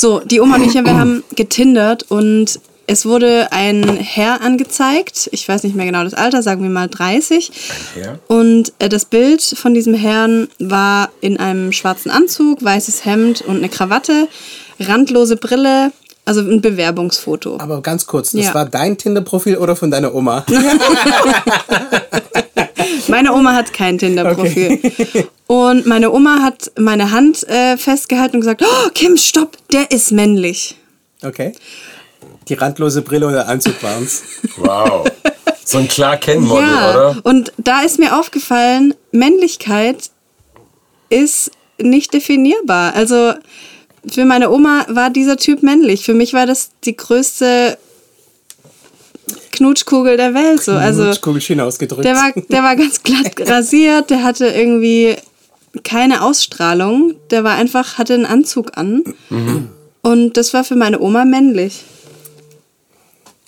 So, die Oma und ich, wir haben getindert und es wurde ein Herr angezeigt. Ich weiß nicht mehr genau das Alter, sagen wir mal 30. Ein Herr? Und äh, das Bild von diesem Herrn war in einem schwarzen Anzug, weißes Hemd und eine Krawatte, randlose Brille, also ein Bewerbungsfoto. Aber ganz kurz, das Ja. war dein Tinder-Profil oder von deiner Oma? Meine Oma hat kein Tinder-Profil. Und meine Oma hat meine Hand äh, festgehalten und gesagt, oh, Kim, stopp, der ist männlich. Okay. Die randlose Brille und der Anzug waren's. Wow. So ein klar Kennmodel, ja, oder? und da ist mir aufgefallen, Männlichkeit ist nicht definierbar. Also für meine Oma war dieser Typ männlich. Für mich war das die größte Knutschkugel der Welt. So. Also Kugel schön ausgedrückt. der war, der war ganz glatt rasiert, der hatte irgendwie keine Ausstrahlung. Der war einfach, hatte einen Anzug an. Und das war für meine Oma männlich.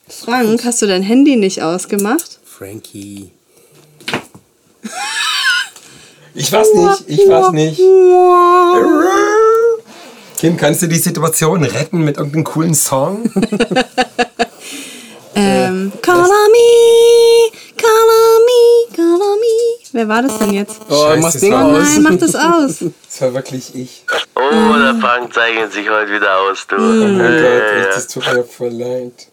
Frank, hast du dein Handy nicht ausgemacht? Frankie. Ich weiß nicht, ich weiß nicht. Kim, kannst du die Situation retten mit irgendeinem coolen Song? Wer war das denn jetzt? Oh, Scheiße, mach's es Ding aus. Nein, mach das aus. Das war wirklich ich. Oh, der Frank zeichnet sich heute wieder aus, du. Oh mein Gott, ja. das tut mir voll leid.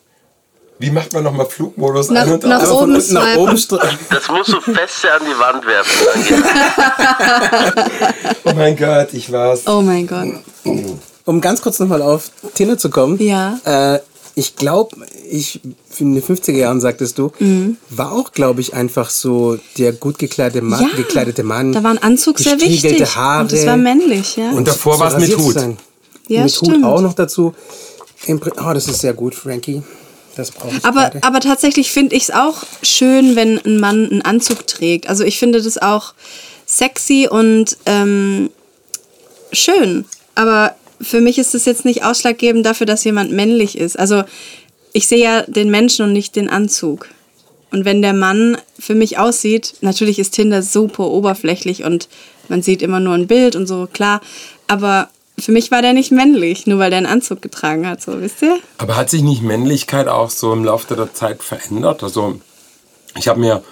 Wie macht man nochmal Flugmodus Nach- an und nach oben unten nach oben Das musst du feste an die Wand werfen. Oh mein Gott, ich war's. Oh mein Gott. Um ganz kurz nochmal auf Tinder zu kommen. Ja. Äh, ich glaube, ich in den 50er Jahren, sagtest du, war auch, glaube ich, einfach so der gut gekleidete, Ma Ja, gekleidete Mann. Da war ein Anzug sehr wichtig. Haare. Und das war männlich, ja. Und davor so war's mit Hut. sein. Ja, mit stimmt. Hut auch noch dazu. Oh, das ist sehr gut, Frankie. Das brauche ich aber, gerade. aber tatsächlich finde ich es auch schön, wenn ein Mann einen Anzug trägt. Also ich finde das auch sexy und ähm, schön. Aber für mich ist das jetzt nicht ausschlaggebend dafür, dass jemand männlich ist. Also ich sehe ja den Menschen und nicht den Anzug. Und wenn der Mann für mich aussieht, natürlich ist Tinder super oberflächlich und man sieht immer nur ein Bild und so, klar. Aber für mich war der nicht männlich, nur weil der einen Anzug getragen hat, so, wisst ihr? Aber hat sich nicht Männlichkeit auch so im Laufe der Zeit verändert? Also, ich habe mir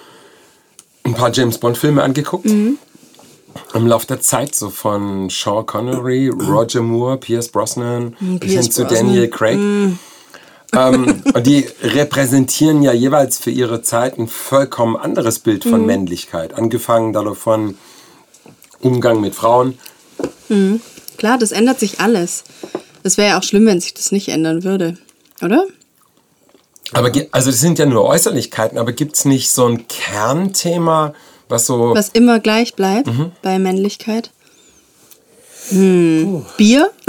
ein paar James Bond-Filme angeguckt. Mhm. Im Laufe der Zeit, so von Sean Connery, Roger Moore, Pierce Brosnan, bis hin zu. Daniel Craig. ähm, und die repräsentieren ja jeweils für ihre Zeit ein vollkommen anderes Bild von Mhm. Männlichkeit. Angefangen davon Umgang mit Frauen. Klar, das ändert sich alles. Es wäre ja auch schlimm, wenn sich das nicht ändern würde, oder? Aber also das sind ja nur Äußerlichkeiten, aber gibt es nicht so ein Kernthema, was so. Was immer gleich bleibt bei Männlichkeit. Hm. Bier?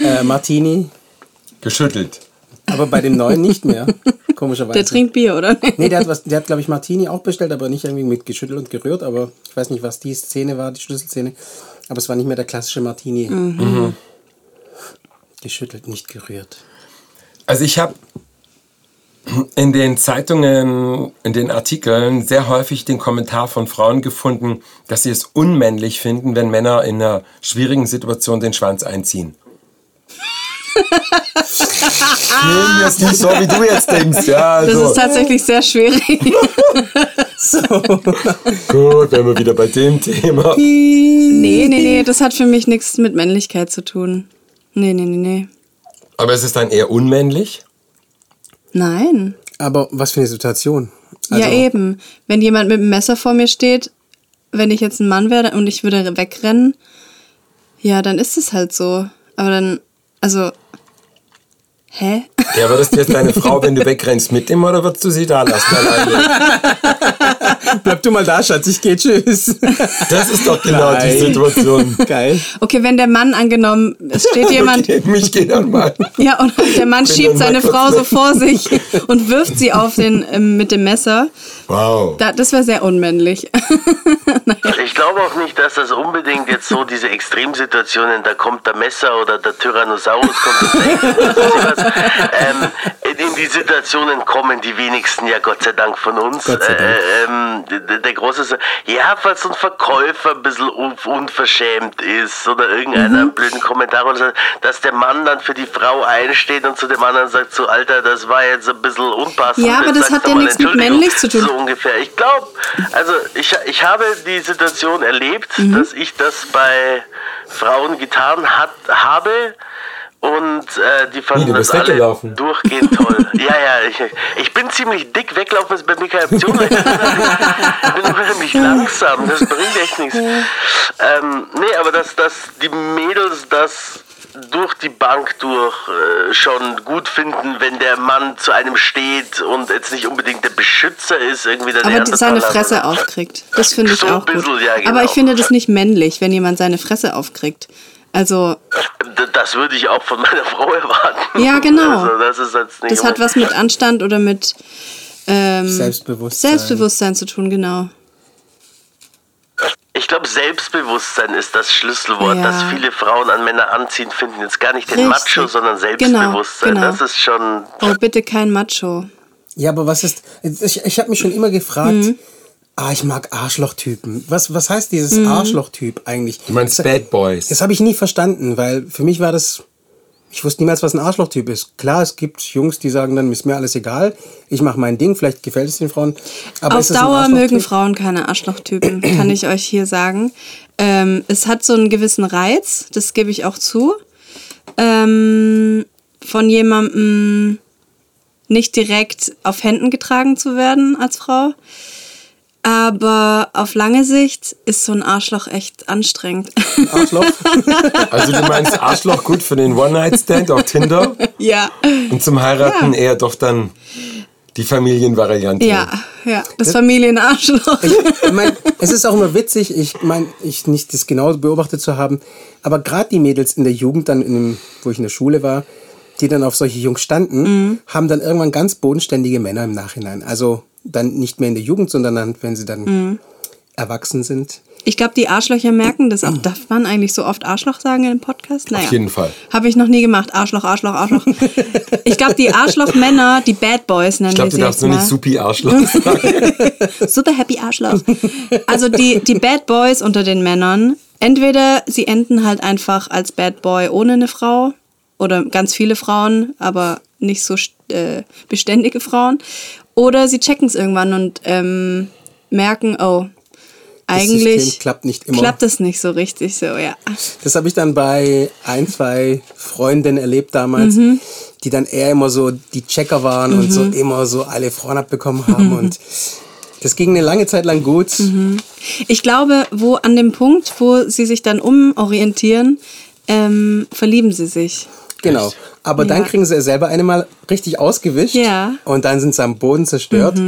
Äh, Martini, geschüttelt? aber bei dem neuen nicht mehr. Komischerweise. Der trinkt Bier, oder? Nee, der hat, was, der hat glaube ich, Martini auch bestellt, aber nicht irgendwie mit geschüttelt und gerührt. Aber ich weiß nicht, was die Szene war, die Schlüsselszene. Aber es war nicht mehr der klassische Martini. Mhm. Geschüttelt, nicht gerührt. Also ich habe in den Zeitungen, in den Artikeln sehr häufig den Kommentar von Frauen gefunden, dass sie es unmännlich finden, wenn Männer in einer schwierigen Situation den Schwanz einziehen. Nehmen wir es nicht so, wie du jetzt denkst. Ja, Das also. ist tatsächlich sehr schwierig. Gut, wären wir wieder bei dem Thema. nee, nee, nee, das hat für mich nichts mit Männlichkeit zu tun. Nee, nee, nee, nee. Aber es ist dann eher unmännlich? Nein. Aber was für eine Situation. Also, ja, eben. Wenn jemand mit einem Messer vor mir steht, wenn ich jetzt ein Mann wäre und ich würde wegrennen, ja, dann ist es halt so. Aber dann, also, hä? Ja, würdest du jetzt deine Frau, wenn du wegrennst, mitnehmen oder würdest du sie da lassen alleine? Bleib du mal da, Schatz, ich geh, tschüss. Das ist doch genau die Nein. Situation. Geil. Okay, wenn der Mann angenommen, es steht jemand, Okay, mich geht dann mal. ja, und der Mann Bin schiebt seine Frau so vor sich und wirft sie auf den, ähm, mit dem Messer. Wow. Da, das wäre sehr unmännlich. Ich glaube auch nicht, dass das unbedingt jetzt so diese Extremsituationen, da kommt der Messer oder der Tyrannosaurus kommt und. Ähm, in die Situation entkommen die wenigsten ja Gott sei Dank von uns. Gott sei Dank. Äh, ähm, der, der große ist, ja, falls so ein Verkäufer ein bisschen un unverschämt ist oder irgendeiner Mhm. blöden Kommentar oder so, dass der Mann dann für die Frau einsteht und zu dem anderen sagt, so Alter, das war jetzt ein bisschen unpassend. Ja, aber das hat ja nichts mit männlich zu tun. So ungefähr. Ich glaube, also ich, ich habe die Situation erlebt, Mhm. dass ich das bei Frauen getan hat, habe. Und äh, die fanden du das alle weggelaufen? durchgehend toll. ja, ja, ich, ich bin ziemlich dick. Weglaufen ist bei mir keine Option. weil Ich bin ich bin unheimlich langsam. Das bringt echt nichts. Ähm, nee, aber dass, dass die Mädels das durch die Bank durch äh, schon gut finden, wenn der Mann zu einem steht und jetzt nicht unbedingt der Beschützer ist, irgendwie der Aber seine Fresse aufkriegt. Das finde ich So auch gut. bisschen, ja, genau. Aber ich finde das nicht männlich, wenn jemand seine Fresse aufkriegt. Also, Das würde ich auch von meiner Frau erwarten. Ja, genau. Also das ist jetzt nicht das hat was mit Anstand oder mit ähm, Selbstbewusstsein. Selbstbewusstsein zu tun, genau. Ich glaube, Selbstbewusstsein ist das Schlüsselwort, Ja. das viele Frauen an Männer anziehen finden. Jetzt gar nicht den Richtig. Macho, sondern Genau, Selbstbewusstsein. genau. Das ist schon. Oh, bitte kein Macho. Ja, aber was ist. Ich, ich habe mich schon immer gefragt. Mhm. Ah, ich mag Arschlochtypen. Was, was heißt dieses Mhm. Arschlochtyp eigentlich? Du meinst Bad Boys. Das habe ich nie verstanden, weil für mich war das. Ich wusste niemals, was ein Arschlochtyp ist. Klar, es gibt Jungs, die sagen dann, ist mir alles egal. Ich mache mein Ding, vielleicht gefällt es den Frauen. Aber Auf Dauer mögen Frauen keine Arschlochtypen, kann ich euch hier sagen. Ähm, es hat so einen gewissen Reiz, das gebe ich auch zu. Ähm, von jemandem nicht direkt auf Händen getragen zu werden als Frau. Aber auf lange Sicht ist so ein Arschloch echt anstrengend. Arschloch. Also du meinst Arschloch gut für den One-Night-Stand auf Tinder ja. und zum Heiraten Ja. eher doch dann die Familienvariante. Ja, ja. Das Familienarschloch. ich mein, es ist auch immer witzig, ich meine, ich nicht das genau beobachtet zu haben, aber gerade die Mädels in der Jugend, dann in dem, wo ich in der Schule war, die dann auf solche Jungs standen, Mhm. haben dann irgendwann ganz bodenständige Männer im Nachhinein. Also dann nicht mehr in der Jugend, sondern dann, wenn sie dann Mhm. erwachsen sind. Ich glaube, die Arschlöcher merken das auch. Darf man eigentlich so oft Arschloch sagen in einem Podcast? Naja. Auf jeden Fall. Habe ich noch nie gemacht. Arschloch, Arschloch, Arschloch. ich glaube, die Arschlochmänner, die Bad Boys nennen Ich glaube, wir du sie darfst jetzt nur mal. nicht Supi Arschloch sagen. Super happy Arschloch. Also die, die Bad Boys unter den Männern, entweder sie enden halt einfach als Bad Boy ohne eine Frau oder ganz viele Frauen, aber nicht so äh, beständige Frauen. Oder sie checken es irgendwann und ähm, merken, oh, eigentlich klappt nicht immer. klappt das nicht so richtig so, ja. Das habe ich dann bei ein, zwei Freundinnen erlebt damals, Mhm. die dann eher immer so die Checker waren und so immer so alle Frauen abbekommen haben. Und das ging eine lange Zeit lang gut. Ich glaube, wo an dem Punkt, wo sie sich dann umorientieren, ähm, verlieben sie sich. Genau. Aber dann Ja. kriegen sie selber eine mal richtig ausgewischt. Ja. Und dann sind sie am Boden zerstört.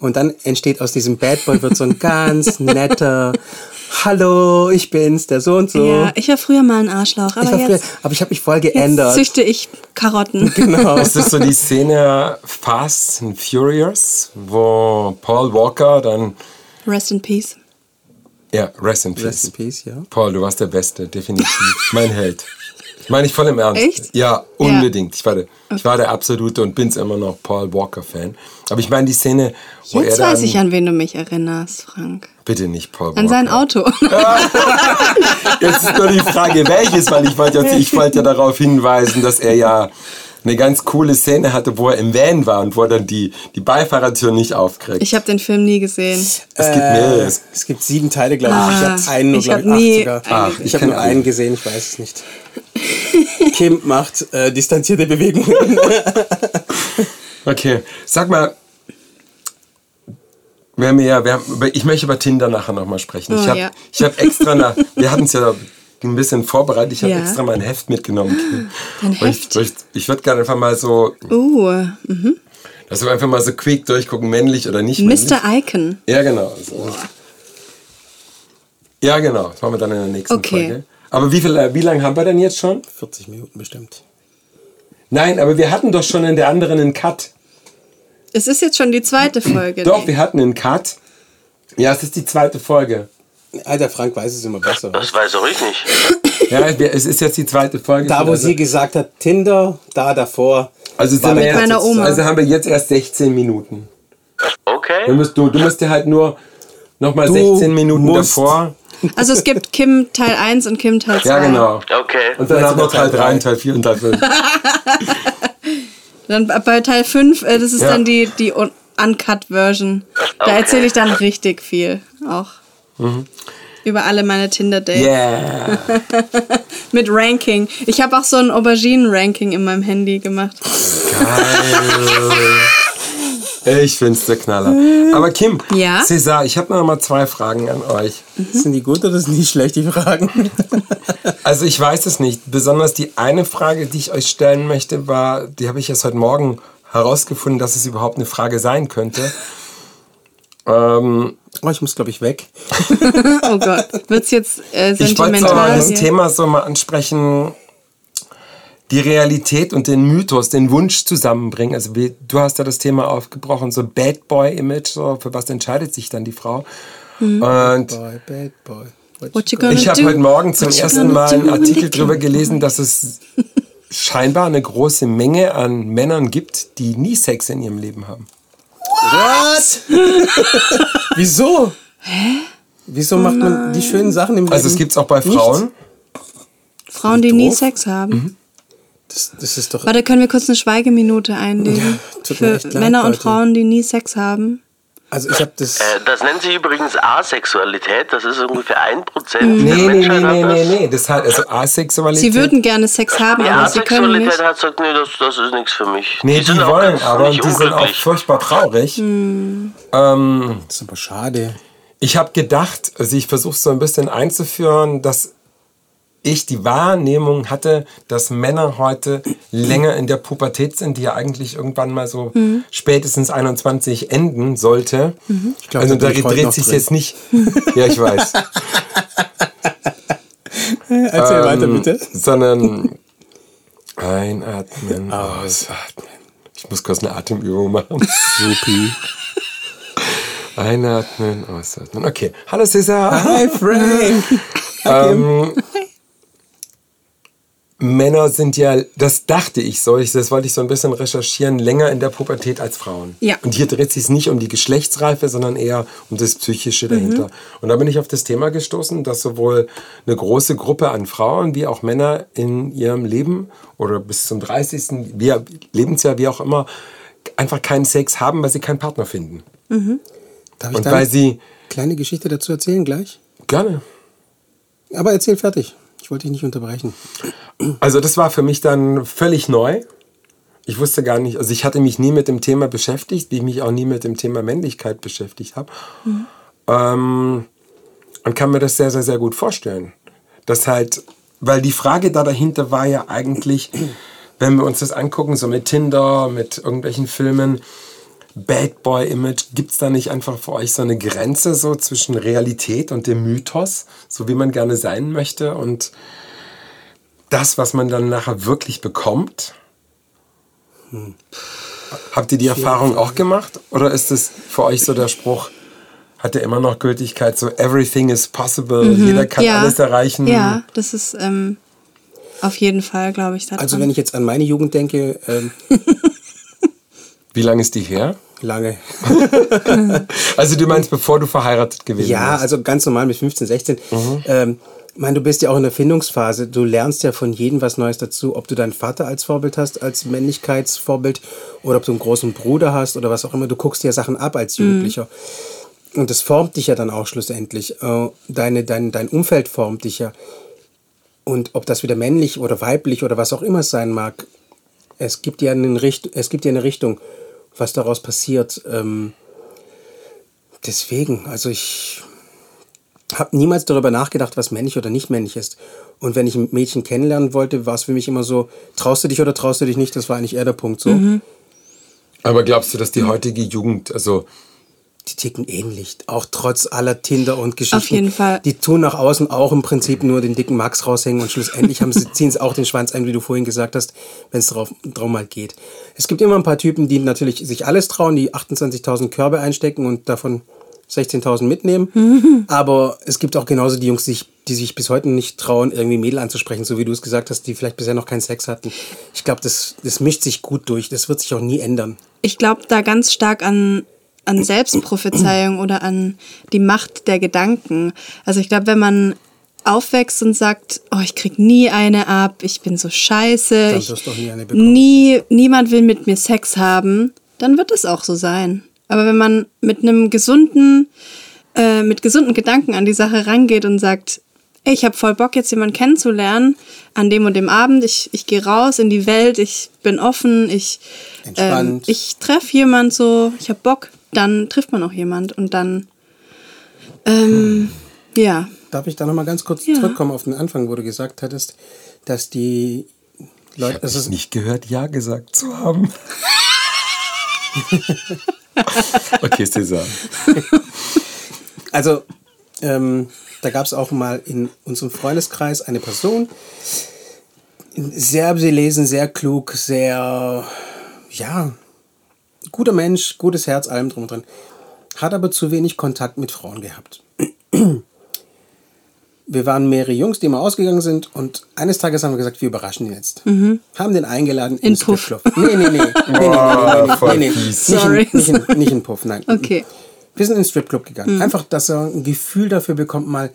Und dann entsteht aus diesem Bad Boy wird so ein ganz netter Hallo, ich bin's, der so und so. Ja, ich war früher mal ein Arschloch, ich aber früher, jetzt, aber ich habe mich voll jetzt geändert. züchte ich Karotten. Genau. Ist das so die Szene Fast and Furious, wo Paul Walker dann, Rest in Peace. ja, Rest in Peace. Rest in Peace, ja. Paul, du warst der Beste, definitiv. mein Held. Meine ich voll im Ernst. Echt? Ja, unbedingt. Ich, war der, ich war der absolute und bin's immer noch Paul Walker-Fan. Aber ich meine die Szene, wo Jetzt er dann... weiß ich, an wen du mich erinnerst, Frank. Bitte nicht Paul An Walker. sein Auto. Jetzt ist nur die Frage, welches, weil ich wollte, ja- ich wollte ja darauf hinweisen, dass er ja eine ganz coole Szene hatte, wo er im Van war und wo er dann die, die Beifahrertür nicht aufkriegt. Ich habe den Film nie gesehen. es gibt mehrere. Äh, es gibt sieben Teile, glaube ich. Ah, ich habe einen, nur, ich glaub ich, acht sogar. einen Ach, gesehen. Ich habe nur einen gesehen, ich weiß es nicht. Kim macht äh, distanzierte Bewegungen. Okay, sag mal, wir haben ja, wir haben, ich möchte über Tinder nachher nochmal sprechen. ich Oh, habe ja. ich hab extra, nach, wir hatten es ja ein bisschen vorbereitet, ich habe Ja. extra mein Heft mitgenommen. Dein Und Heft? Ich, ich, ich würde gerne einfach mal so, Uh, mhm. dass wir einfach mal so quick durchgucken, männlich oder nicht männlich. Mr. Icon. Ja, genau. So. Ja, genau. Das machen wir dann in der nächsten Okay. Folge. Aber wie, viel, wie lange haben wir denn jetzt schon? 40 Minuten bestimmt. Nein, aber wir hatten doch schon in der anderen einen Cut. Es ist jetzt schon die zweite Folge. Doch, nee. wir hatten einen Cut. Ja, es ist die zweite Folge. Alter, Frank weiß es immer besser. Das weiß auch ich nicht. Ja, es ist jetzt die zweite Folge. Da, wo Also- sie gesagt hat, Tinder, da davor. Also, sind wir jetzt, meiner Oma. also haben wir jetzt erst 16 Minuten. Du Okay. musst, du, du musst dir halt nur nochmal Du 16 Minuten musst- davor. Also es gibt Kim Teil 1 und Kim Teil 2. Ja, genau. Okay. Und dann haben wir Teil Teil 3 drei. und Teil 4 und Teil 5. Dann bei Teil 5, äh, das ist Ja. dann die, die Un- Uncut-Version. Da Okay. erzähle ich dann richtig viel auch. Über alle meine Tinder-Dates. Yeah. Mit Ranking. Ich habe auch so ein Auberginen-Ranking in meinem Handy gemacht. Geil. Ich find's der Knaller. Aber Kim, Ja? César, ich habe noch mal zwei Fragen an euch. Sind die gut oder sind die schlecht, die Fragen? Also ich weiß es nicht. Besonders die eine Frage, die ich euch stellen möchte, war, die habe ich erst heute Morgen herausgefunden, dass es überhaupt eine Frage sein könnte. Ähm, Oh, ich muss, glaube ich, weg. Oh Gott. Wird's jetzt äh, ich wollte sentimental? das? Thema so mal ansprechen, die Realität und den Mythos, den Wunsch zusammenbringen. Also wie, du hast ja das Thema aufgebrochen, so Bad Boy Image, so, für was entscheidet sich dann die Frau? Und Boy, bad boy. What you gonna ich habe heute Morgen zum ersten Mal einen Artikel darüber gelesen, dass es scheinbar eine große Menge an Männern gibt, die nie Sex in ihrem Leben haben. What? Wieso? Hä? Wieso macht man die schönen Sachen im Leben? Also es gibt es auch bei nicht? Frauen. Frauen, die nie. Sex haben. Das, das ist doch. Warte, können wir kurz eine Schweigeminute einlegen? Ja, tut mir für echt leid, Männer und Leute. Frauen, die nie Sex haben. Also ich habe das. Äh, das nennt sich übrigens Asexualität. Das ist ungefähr 1% der Nee, nee, nee, Menschheit. hat nee, das. nee, nee. Das heißt also Asexualität. Sie würden gerne Sex haben, Die aber sie können Asexualität nicht. hat gesagt, nee, das, das ist nichts für mich. Nee, die, sind auch wollen, aber nicht die sind auch furchtbar traurig. Ähm, Das ist aber schade. ich habe gedacht, also ich versuche so ein bisschen einzuführen, dass ich die Wahrnehmung hatte, dass Männer heute länger in der Pubertät sind, die ja eigentlich irgendwann mal so Mhm. spätestens 21 enden sollte. Ich glaub, also da dreht sich jetzt nicht. Ja, ich weiß. Erzähl Ähm, weiter, bitte. Sondern einatmen, ausatmen. Ich muss kurz eine Atemübung machen. Supi. Einatmen, ausatmen. Okay. Hallo Cesar. Hi, Frank. Ähm, Männer sind ja, das dachte ich so, ich, das wollte ich so ein bisschen recherchieren, länger in der Pubertät als Frauen. Ja. Und hier dreht sich es nicht um die Geschlechtsreife, sondern eher um das Psychische dahinter. Und da bin ich auf das Thema gestoßen, dass sowohl eine große Gruppe an Frauen wie auch Männer in ihrem Leben oder bis zum 30. Wie, Lebensjahr, wie auch immer, einfach keinen Sex haben, weil sie keinen Partner finden. Darf ich Und da weil eine sie, kleine Geschichte dazu erzählen gleich? gerne, Aber erzähl fertig. Ich wollte dich nicht unterbrechen. Also das war für mich dann völlig neu. Ich wusste gar nicht, also ich hatte mich nie mit dem Thema beschäftigt, wie ich mich auch nie mit dem Thema Männlichkeit beschäftigt habe. Ähm, und kann mir das sehr, sehr, sehr gut vorstellen. Das halt, weil die Frage da dahinter war ja eigentlich, wenn wir uns das angucken, so mit Tinder, mit irgendwelchen Filmen, Bad Boy Image, gibt es da nicht einfach für euch so eine Grenze so zwischen Realität und dem Mythos, so wie man gerne sein möchte und das, was man dann nachher wirklich bekommt? Habt ihr die Erfahrung auch gemacht? Oder ist es für euch so der Spruch, hat der immer noch Gültigkeit, so everything is possible, jeder kann alles erreichen? Ja, das ist ähm, auf jeden Fall, glaube ich, Also wenn ich jetzt an meine Jugend denke, ähm, Wie lange ist die her? lange. Also du meinst, bevor du verheiratet gewesen Ja, bist? also ganz normal mit 15, 16. Ähm, ich meine, du bist ja auch in der Findungsphase. Du lernst ja von jedem was Neues dazu. Ob du deinen Vater als Vorbild hast, als Männlichkeitsvorbild, oder ob du einen großen Bruder hast oder was auch immer. Du guckst dir Sachen ab als Jugendlicher. Und das formt dich ja dann auch schlussendlich. Äh, Deine, dein, dein Umfeld formt dich ja. Und ob das wieder männlich oder weiblich oder was auch immer es sein mag, es gibt ja, einen Richt es gibt ja eine Richtung, was daraus passiert. Ähm, deswegen, also ich habe niemals darüber nachgedacht, was männlich oder nicht männlich ist. Und wenn ich ein Mädchen kennenlernen wollte, war es für mich immer so, traust du dich oder traust du dich nicht? Das war eigentlich eher der Punkt so. Aber glaubst du, dass die heutige Jugend, also Die ticken ähnlich, auch trotz aller Tinder und Geschichten. Auf jeden Fall. Die tun nach außen auch im Prinzip nur den dicken Max raushängen und schlussendlich haben sie, ziehen sie auch den Schwanz ein, wie du vorhin gesagt hast, wenn es drauf, drauf mal geht. Es gibt immer ein paar Typen, die natürlich sich alles trauen, die 28.000 Körbe einstecken und davon 16.000 mitnehmen. Aber es gibt auch genauso die Jungs, die sich, die sich bis heute nicht trauen, irgendwie Mädel anzusprechen, so wie du es gesagt hast, die vielleicht bisher noch keinen Sex hatten. Ich glaube, das, das mischt sich gut durch. Das wird sich auch nie ändern. Ich glaube da ganz stark an, an Selbstprophezeiung oder an die Macht der Gedanken. Also ich glaube, wenn man aufwächst und sagt, oh, ich krieg nie eine ab, ich bin so scheiße, ich, nie nie, niemand will mit mir Sex haben, dann wird es auch so sein. Aber wenn man mit einem gesunden, äh, mit gesunden Gedanken an die Sache rangeht und sagt, ey, ich habe voll Bock, jetzt jemanden kennenzulernen, an dem und dem Abend, ich, ich gehe raus in die Welt, ich bin offen, ich, ähm, ich treffe jemand so, ich habe Bock, dann trifft man auch jemand und dann, ähm, ja, Darf ich da nochmal ganz kurz Ja. zurückkommen auf den Anfang, wo du gesagt hattest, dass die Leute. Es Das ist nicht gehört, Ja gesagt zu haben. okay, Cesar. Also, ähm, da gab es auch mal in unserem Freundeskreis eine Person, sehr belesen, sehr klug, sehr, ja, guter Mensch, gutes Herz, allem drum und dran. Hat aber zu wenig Kontakt mit Frauen gehabt. Wir waren mehrere Jungs, die mal ausgegangen sind und eines Tages haben wir gesagt, wir überraschen ihn jetzt. Haben den eingeladen In ins Puff. Stripclub. Nee, nee, nee. nee, nee, nee, nee, Boah, nee, voll nee, nee. fies. Nicht, Sorry. in, nicht, in, nicht in Puff, nein. okay. Wir sind in den Stripclub gegangen. Einfach, dass er ein Gefühl dafür bekommt, mal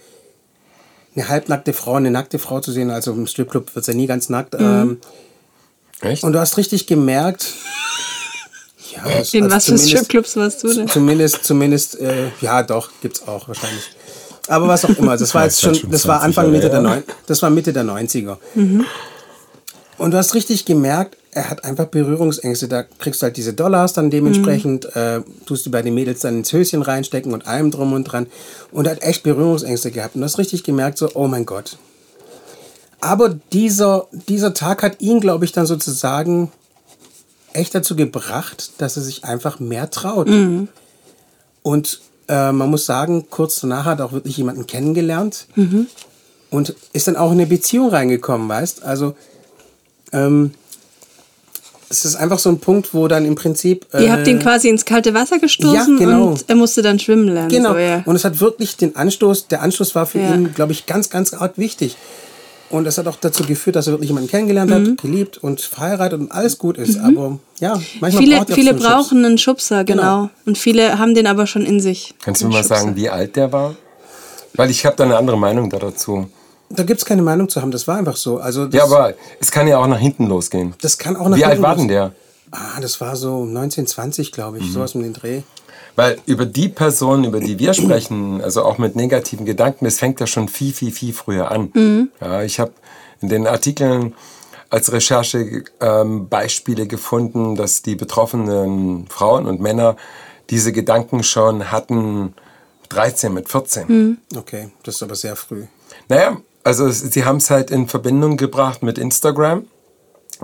eine halbnackte Frau, eine nackte Frau zu sehen. Also im Stripclub wird es ja nie ganz nackt. Ähm, Echt? und du hast richtig gemerkt, ja, das- In also was für zumindest- Stripclubs warst du denn? Zumindest, zumindest, äh, ja, doch, gibt's auch wahrscheinlich. Aber was auch immer, das war jetzt schon, das war 20 Anfang Mitte der, neun, das war Mitte der 90er. Und du hast richtig gemerkt, er hat einfach Berührungsängste. Da kriegst du halt diese Dollars dann dementsprechend, äh, tust du bei den Mädels dann ins Höschen reinstecken und allem drum und dran. Und er hat echt Berührungsängste gehabt. Und du hast richtig gemerkt, so, oh mein Gott. Aber dieser, dieser Tag hat ihn, glaube ich, dann sozusagen echt dazu gebracht, dass er sich einfach mehr traut. Und äh, man muss sagen, kurz danach hat er auch wirklich jemanden kennengelernt und ist dann auch in eine Beziehung reingekommen, weißt? Also ähm, es ist einfach so ein Punkt, wo dann im Prinzip äh, Ihr habt ihn quasi ins kalte Wasser gestoßen Ja, genau. und er musste dann schwimmen lernen. Genau. So, ja. Und es hat wirklich den Anstoß, der Anstoß war für Ja. ihn, glaube ich, ganz, ganz arg wichtig. Und es hat auch dazu geführt, dass er wirklich jemanden kennengelernt Mhm. hat, geliebt und verheiratet und alles gut ist. Aber ja, manchmal Viele, braucht viele so einen brauchen einen Schubser, genau. Genau. Und viele haben den aber schon in sich. Kannst du mir mal Schubser. sagen, wie alt der war? Weil ich habe da eine andere Meinung da dazu. Da gibt es keine Meinung zu haben, das war einfach so. Also das, Ja, aber es kann ja auch nach hinten losgehen. das kann auch nach Wie alt hinten war los- denn der? Ah, das war so 1920, glaube Mhm. ich, sowas um den Dreh. Weil über die Person, über die wir sprechen, also auch mit negativen Gedanken, das fängt ja schon viel, viel, viel früher an. Ja, ich habe in den Artikeln als Recherche ähm, Beispiele gefunden, dass die betroffenen Frauen und Männer diese Gedanken schon hatten mit 13, mit 14. Okay, das ist aber sehr früh. Naja, also sie haben es halt in Verbindung gebracht mit Instagram.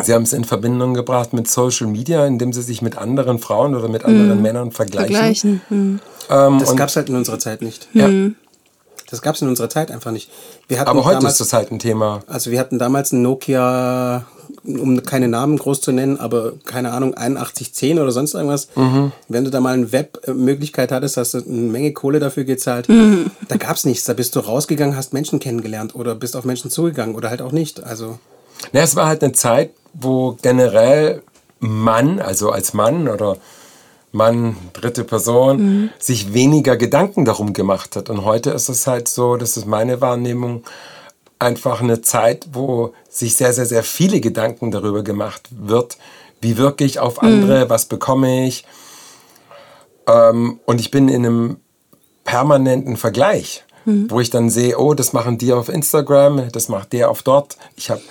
Sie haben es in Verbindung gebracht mit Social Media, indem sie sich mit anderen Frauen oder mit anderen Männern vergleichen. Vergleichen. Hm. Ähm, Das gab es halt in unserer Zeit nicht. Ja. Das gab es in unserer Zeit einfach nicht. Wir hatten Aber heute damals, ist das halt ein Thema. Also wir hatten damals ein Nokia, um keine Namen groß zu nennen, aber keine Ahnung, 8110 oder sonst irgendwas. Wenn du da mal eine Webmöglichkeit hattest, hast du eine Menge Kohle dafür gezahlt. Da gab es nichts. Da bist du rausgegangen, hast Menschen kennengelernt oder bist auf Menschen zugegangen oder halt auch nicht. Also Ja, es war halt eine Zeit, wo generell Mann, also als Mann oder Mann, dritte Person, sich weniger Gedanken darum gemacht hat. Und heute ist es halt so, das ist meine Wahrnehmung, einfach eine Zeit, wo sich sehr, sehr, sehr viele Gedanken darüber gemacht wird, wie wirke ich auf andere, was bekomme ich. Ähm, und ich bin in einem permanenten Vergleich, wo ich dann sehe, oh, das machen die auf Instagram, das macht der auf dort. Ich habe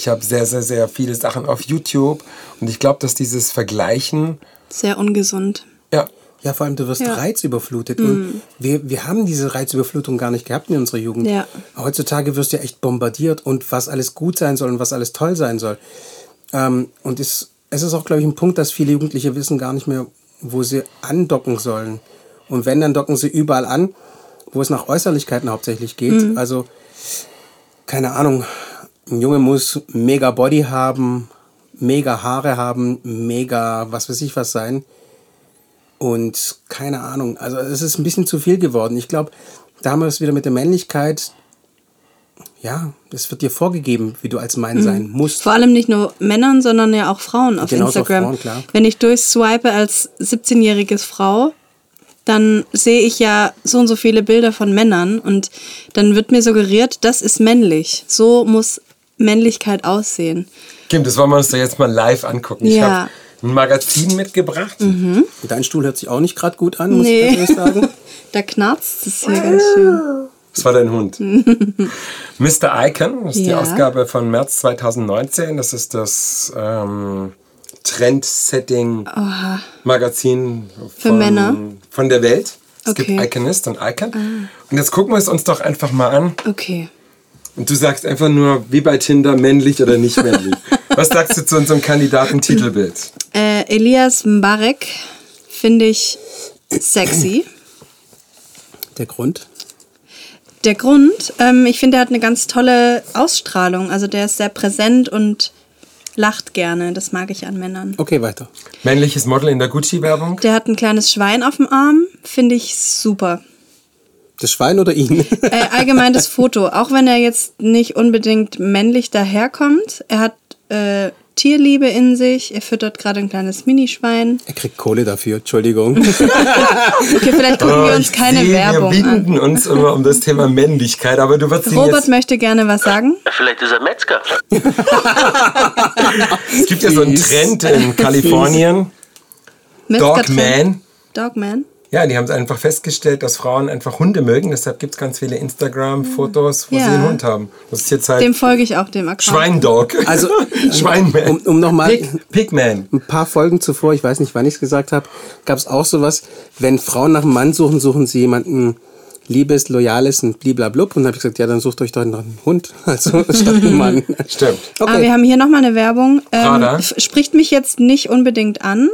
ich hab sehr, sehr, sehr viele Sachen auf YouTube. Und ich glaube, dass dieses Vergleichen, Sehr ungesund. ja, ja, vor allem du wirst Ja. reizüberflutet. Und wir, wir haben diese Reizüberflutung gar nicht gehabt in unserer Jugend. Ja. Heutzutage wirst du ja echt bombardiert und was alles gut sein soll und was alles toll sein soll. Ähm, und es, es ist auch, glaube ich, ein Punkt, dass viele Jugendliche wissen gar nicht mehr, wo sie andocken sollen. Und wenn, dann docken sie überall an, wo es nach Äußerlichkeiten hauptsächlich geht. Also, keine Ahnung, ein Junge muss mega Body haben, mega Haare haben, mega was weiß ich was sein. Und keine Ahnung, also es ist ein bisschen zu viel geworden. Ich glaube, da haben wir es wieder mit der Männlichkeit. Ja, es wird dir vorgegeben, wie du als Mann Mhm. sein musst. Vor allem nicht nur Männern, sondern ja auch Frauen auf Genauso Instagram. Frauen, klar. Wenn ich durchswipe als 17-jährige Frau, dann sehe ich ja so und so viele Bilder von Männern und dann wird mir suggeriert, das ist männlich. So muss Männlichkeit aussehen. Kim, das wollen wir uns doch jetzt mal live angucken. Ich Ja. Mhm. habe ein Magazin mitgebracht. Dein Stuhl hört sich auch nicht gerade gut an, muss Nee. ich ehrlich sagen. Da knarzt es hier ganz schön. Das war dein Hund. Mr. Icon, das ist die Ja. Ausgabe von März 2019. Das ist das ähm, Trendsetting-Magazin Für von, Männer? von der Welt. Es Okay. gibt Iconist und Icon. Und jetzt gucken wir es uns doch einfach mal an. Okay. Und du sagst einfach nur, wie bei Tinder, männlich oder nicht männlich. Was sagst du zu unserem Kandidaten-Titelbild? Äh, Elias Mbarek finde ich sexy. Der Grund? Der Grund, ähm, ich finde, er hat eine ganz tolle Ausstrahlung. Also der ist sehr präsent und lacht gerne. Das mag ich an Männern. Okay, weiter. Männliches Model in der Gucci-Werbung? Der hat ein kleines Schwein auf dem Arm. Finde ich super. Das Schwein oder ihn? Äh, allgemein das Foto. Auch wenn er jetzt nicht unbedingt männlich daherkommt. Er hat äh, Tierliebe in sich. Er füttert gerade ein kleines Minischwein. er kriegt Kohle dafür, Entschuldigung. Okay, vielleicht gucken wir Oh, uns ich keine sehe, Werbung Wir an. binden uns immer um das Thema Männlichkeit, aber du wirst Robert jetzt... möchte gerne was sagen. Vielleicht ist er Metzger. Es gibt ja so einen. Trend in Kalifornien. Dogman. Dogman. Ja, die haben einfach festgestellt, dass Frauen einfach Hunde mögen. Deshalb gibt es ganz viele Instagram-Fotos, wo Ja. sie einen Hund haben. Das ist jetzt halt Dem folge ich auch, dem Account. Schweindog. Also, Schweinman. um, um nochmal Pig, Pigman. ein paar Folgen zuvor, ich weiß nicht, wann ich es gesagt habe, gab es auch sowas, wenn Frauen nach einem Mann suchen, suchen sie jemanden Liebes, Loyales und bliblablub. Und dann habe ich gesagt, ja, dann sucht euch doch noch einen Hund, also statt einen Mann. Stimmt. Ah, wir Okay. haben hier nochmal eine Werbung. Ähm, spricht mich jetzt nicht unbedingt an.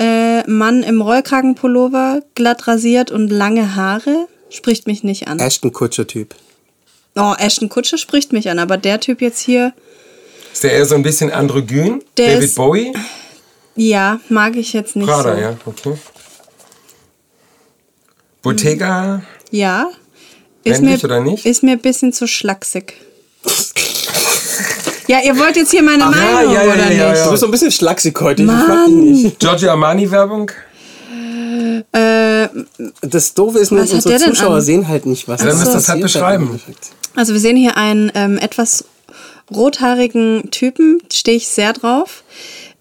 Äh, Mann im Rollkragenpullover, glatt rasiert und lange Haare. Spricht mich nicht an. Ashton Kutscher-Typ. Oh, Ashton Kutscher spricht mich an, aber der Typ jetzt hier, Ist der eher so ein bisschen androgyn? Der David ist- Bowie? ja, mag ich jetzt nicht Prada, so. ja, okay. Bottega? Ja. Ist mir, oder nicht? Ist mir ein bisschen zu schlaksig. ja, ihr wollt jetzt hier meine Ach, ja, Meinung, ja, ja, oder ja, nicht? ja. Du bist so ein bisschen schlaksig heute, ich mag Mann. dich nicht. Giorgio Armani-Werbung? Äh, Das Doofe ist nur, unsere Zuschauer an? sehen halt nicht, was Dann müsst ihr das halt im beschreiben. Also wir sehen hier einen ähm, etwas rothaarigen Typen, stehe ich sehr drauf.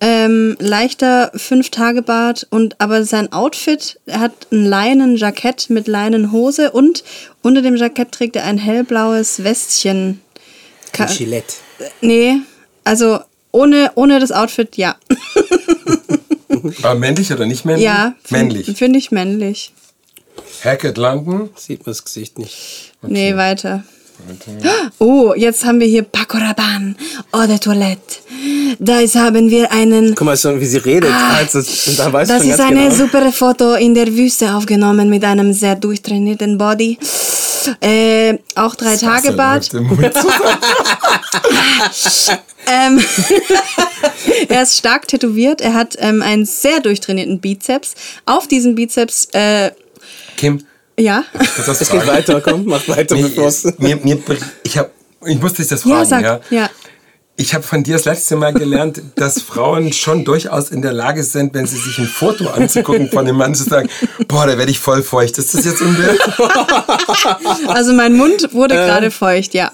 Ähm, leichter Fünf-Tage-Bart und aber sein Outfit, er hat ein Leinenjackett mit Leinenhose und unter dem Jackett trägt er ein hellblaues Westchen. Ka Ein Gillette. Nee, also ohne, ohne das Outfit, ja. Aber männlich oder nicht männlich? ja, find- Männlich. Finde ich männlich. Hackett London? Sieht man das Gesicht nicht. Nee, weiter. Oh, jetzt haben wir hier Paco Rabanne, Eau de Toilette. Da ist, haben wir einen Guck mal, schon, wie sie redet. also, da weißt Das schon ist ganz eine genau. super Foto in der Wüste aufgenommen mit einem sehr durchtrainierten Body. Äh, auch drei Tage im Mund zusammen. Ähm, er ist stark tätowiert. Er hat ähm, einen sehr durchtrainierten Bizeps. Auf diesem Bizeps, äh, Kim, ja. das Es geht weiter, komm, mach weiter, Nee, mir, mir, ich, hab, ich muss dich das fragen. Ja, sag. ja? Ja. Ich habe von dir das letzte Mal gelernt, dass Frauen schon durchaus in der Lage sind, wenn sie sich ein Foto anzugucken von dem Mann, zu sagen, boah, da werde ich voll feucht. Ist das jetzt Bild? Also mein Mund wurde Ähm. gerade feucht, ja.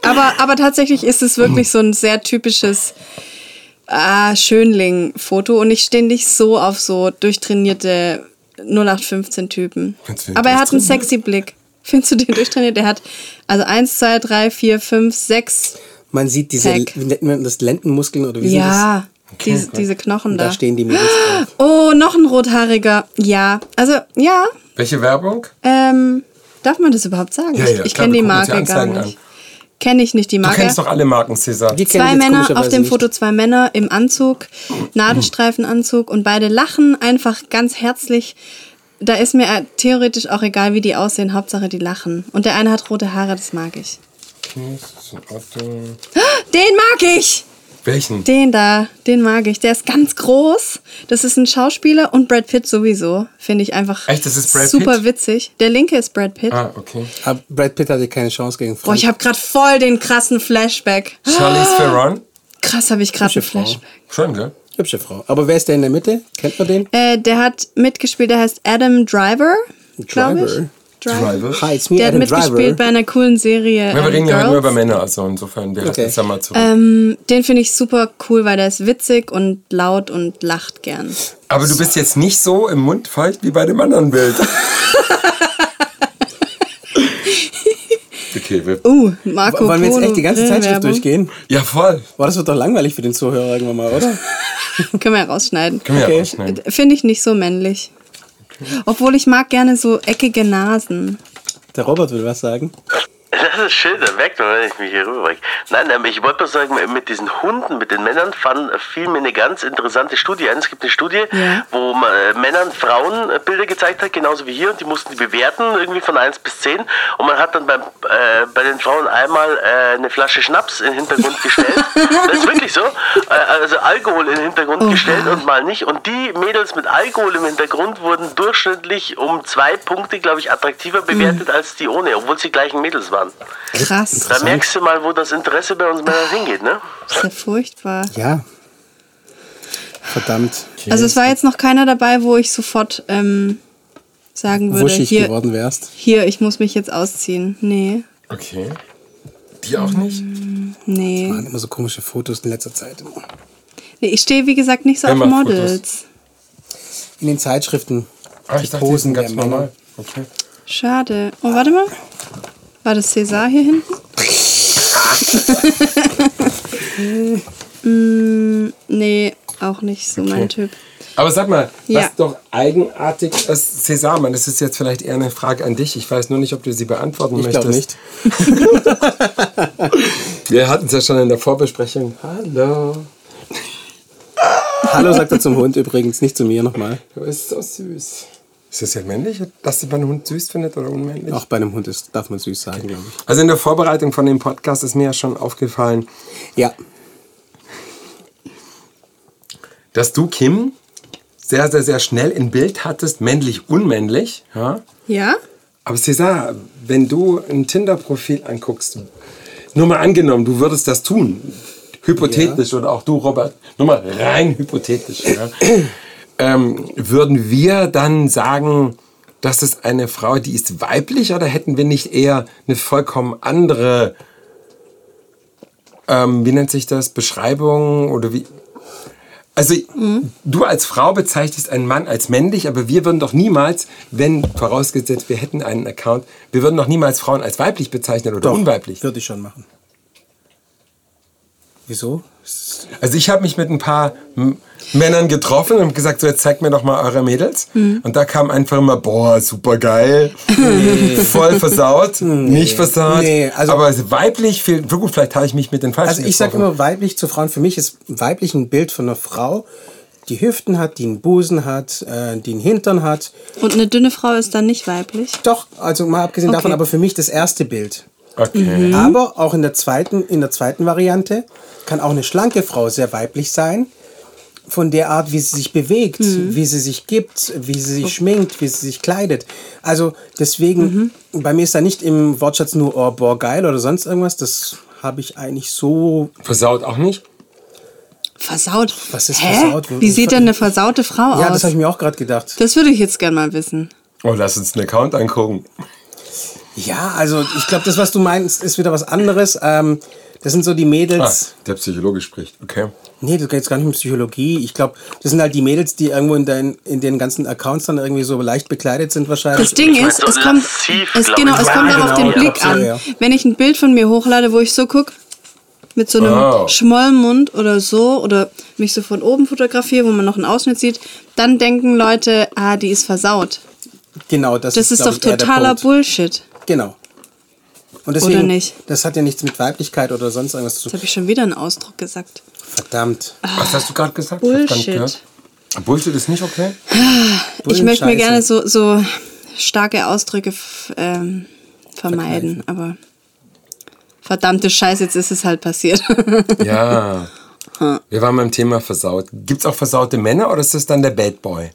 Aber, aber tatsächlich ist es wirklich so ein sehr typisches ah, Schönling-Foto und ich stehe nicht so auf so durchtrainierte 0815-Typen. Findest du den Aber er hat einen sexy Blick. Findest du den durchtrainiert? Er hat also 1, 2, 3, 4, 5, 6. Man sieht diese, Heck. wie nennt man das, Lendenmuskeln oder wie sind Ja, Okay, diese, diese Knochen das? Da da. stehen die Mädels drauf. Oh, noch ein rothaariger. Ja, also ja. Welche Werbung? Ähm, darf man das überhaupt sagen? Ja, ich ja, ich klar, kenne die Marke gar nicht. Kenne ich nicht die Du Marke. kennst doch alle Marken, Cäsar. Die kenn ich Zwei Männer auf dem nicht. Foto, zwei Männer im Anzug, Nadelstreifenanzug und beide lachen einfach ganz herzlich. Da ist mir äh, theoretisch auch egal, wie die aussehen, Hauptsache die lachen. Und der eine hat rote Haare, das mag ich. Okay, das ist ein Auto. Den mag ich! Welchen? Den da, den mag ich. Der ist ganz groß. Das ist ein Schauspieler und Brad Pitt sowieso. Finde ich einfach Echt, das ist Brad super Pitt? witzig. Der linke ist Brad Pitt. Ah, okay. Aber Brad Pitt hatte keine Chance gegen Boah, Frank. ich habe gerade voll den krassen Flashback. Charlize Theron? Krass, habe ich gerade einen Frau. Flashback. Schon, gell? Hübsche Frau. Aber wer ist der in der Mitte? Kennt man den? Äh, der hat mitgespielt, der heißt Adam Driver. Driver? Driver. Hi, it's me, Der hat mitgespielt Driver. bei einer coolen Serie. Ja, wir ähm, reden ja halt nur über Männer, also insofern, halten Okay. es ja mal zurück. Ähm, den finde ich super cool, weil der ist witzig und laut und lacht gern. Aber du bist jetzt nicht so im Mund feucht wie bei dem anderen Bild. okay, wir, Uh, Marco Wollen wir jetzt echt die ganze Zeitschrift durchgehen? ja, voll. Boah, das wird doch langweilig für den Zuhörer irgendwann mal, oder? Können wir ja rausschneiden. Können wir Okay. ja rausschneiden. Finde ich nicht so männlich. Obwohl ich mag gerne so eckige Nasen. Der Robert will was sagen. Das ist schön, da merkt man, wenn ich mich hier rüberbringe. Nein, ich wollte nur sagen, mit diesen Hunden, mit den Männern, fand, fiel mir eine ganz interessante Studie ein. Es gibt eine Studie, Ja. wo man äh, Männern Frauenbilder gezeigt hat, genauso wie hier, und die mussten die bewerten, irgendwie von 1 bis 10. Und man hat dann beim, äh, bei den Frauen einmal äh, eine Flasche Schnaps in den Hintergrund gestellt. das ist wirklich so. Äh, also Alkohol in den Hintergrund gestellt und mal nicht. Und die Mädels mit Alkohol im Hintergrund wurden durchschnittlich um zwei Punkte, glaube ich, attraktiver bewertet als die ohne, obwohl sie gleichen Mädels waren. Krass. Da merkst du mal, wo das Interesse bei uns Männern hingeht, ne? Das ist ja furchtbar. Ja. Verdammt. Also es war jetzt noch keiner dabei, wo ich sofort ähm, sagen würde, Wuschig hier, geworden wärst. hier, ich muss mich jetzt ausziehen. Nee, Okay. Die auch nicht? nee. Waren immer so komische Fotos in letzter Zeit. nee ich stehe, wie gesagt, nicht so Wer auf Models. In den Zeitschriften. Ah, die ich dachte, die sind der ganz Männer. normal. Okay. Schade. Oh, warte mal. War das César hier hinten? mm, nee, auch nicht so mein Typ. Aber sag mal, Ja. was doch eigenartig ist, César, Mann, das ist jetzt vielleicht eher eine Frage an dich. Ich weiß nur nicht, ob du sie beantworten Ich glaube möchtest. nicht. Wir hatten es ja schon in der Vorbesprechung. Hallo. Hallo sagt er zum Hund übrigens, nicht zu mir nochmal. Du bist so süß. Ist das jetzt männlich, dass sie einen Hund süß findet oder unmännlich? Auch bei einem Hund ist, darf man süß sagen, glaube ich. Also in der Vorbereitung von dem Podcast ist mir ja schon aufgefallen, Ja. dass du, Kim, sehr, sehr, sehr schnell ein Bild hattest, männlich, unmännlich. Ja? Ja? Aber César, wenn du ein Tinder-Profil anguckst, nur mal angenommen, du würdest das tun, hypothetisch, oder auch du, Robert, nur mal rein hypothetisch, ja, ähm, würden wir dann sagen, das ist eine Frau, die ist weiblich, oder hätten wir nicht eher eine vollkommen andere, ähm, wie nennt sich das, Beschreibung oder wie? Also du als Frau bezeichnest einen Mann als männlich, aber wir würden doch niemals, wenn vorausgesetzt wir hätten einen Account, wir würden doch niemals Frauen als weiblich bezeichnen oder unweiblich. Würde ich schon machen. Wieso? Also ich habe mich mit ein paar Männern getroffen und gesagt, so jetzt zeigt mir doch mal eure Mädels. Und da kam einfach immer, boah, super geil, voll versaut, nicht versaut, Nee, also- aber weiblich, viel, gut, vielleicht habe ich mich mit den Falschen Also ich sage immer weiblich zu Frauen. Für mich ist weiblich ein Bild von einer Frau, die Hüften hat, die einen Busen hat, äh, die einen Hintern hat. Und eine dünne Frau ist dann nicht weiblich? Doch, also mal abgesehen Okay. davon, aber für mich das erste Bild. Okay. Aber auch in der zweiten, in der zweiten Variante kann auch eine schlanke Frau sehr weiblich sein. Von der Art, wie sie sich bewegt, wie sie sich gibt, wie sie sich schminkt, wie sie sich kleidet. Also deswegen, bei mir ist da nicht im Wortschatz nur oh, boah, geil oder sonst irgendwas. Das habe ich eigentlich so. Versaut auch nicht? Versaut. Was ist Hä? versaut? Wie sieht denn eine versaute Frau Ja, aus? das habe ich mir auch gerade gedacht. das würde ich jetzt gerne mal wissen. Oh, lass uns einen Account angucken. Ja, also ich glaube, das, was du meinst, ist wieder was anderes. Ähm, das sind so die Ah, Mädels. der Psychologe spricht, okay. Nee, das geht jetzt gar nicht um Psychologie. Ich glaube, das sind halt die Mädels, die irgendwo in, dein, in den ganzen Accounts dann irgendwie so leicht bekleidet sind wahrscheinlich. Das Ding ist, es kommt, es, genau, es Ja, kommt auch auf genau, den ja, Blick an. ja. Wenn ich ein Bild von mir hochlade, wo ich so gucke, mit so einem Oh. Schmollmund oder so, oder mich so von oben fotografiere, wo man noch einen Ausschnitt sieht, dann denken Leute, ah, die ist versaut. Genau, das, Das ist glaub doch totaler. Bullshit. Genau. Und deswegen, Oder nicht? das hat ja nichts mit Weiblichkeit oder sonst irgendwas zu Jetzt tun. habe ich schon wieder einen Ausdruck gesagt. Verdammt. Was hast du gerade gesagt? Ich hab's gar nicht Bullshit. gehört. Bullshit ist nicht okay? Ich möchte mir gerne so, so starke Ausdrücke ähm, vermeiden, aber verdammte Scheiße, jetzt ist es halt passiert. Ja. Wir waren beim Thema versaut. Gibt es auch versaute Männer oder ist das dann der Bad Boy?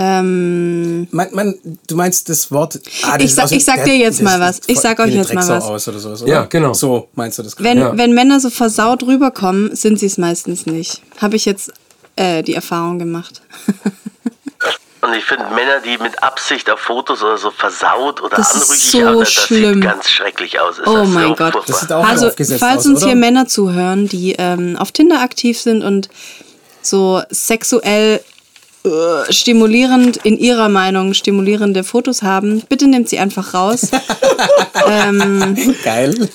Ähm, Man, man, du meinst das Wort. Ah, das Ich sag- ich sag der- dir jetzt mal was. Ich sag euch jetzt mal was. Aus oder sowas, oder? Ja, genau. So meinst du das gerade? wenn, Ja. wenn Männer so versaut rüberkommen, sind sie es meistens nicht. Habe ich jetzt äh, die Erfahrung gemacht. Und ich finde Männer, die mit Absicht auf Fotos oder so versaut oder Das anrüchig so haben, das schlimm. sieht ganz schrecklich aus. Ist Oh das mein so Gott. furchtbar. Das sieht auch also, falls aus, uns oder? hier Männer zuhören, die ähm, auf Tinder aktiv sind und so sexuell äh, stimulierend, in ihrer Meinung stimulierende Fotos haben, bitte nehmt sie einfach raus. Geil.